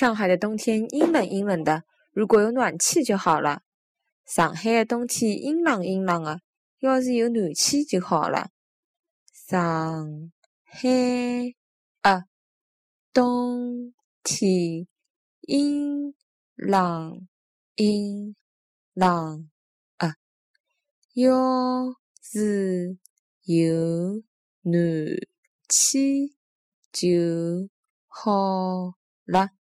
上海的冬天阴冷阴冷的如果有暖气就好了。上海的冬天阴冷阴冷的要是有暖气就好了。上海啊冬天阴冷阴冷啊要是有暖气就好了。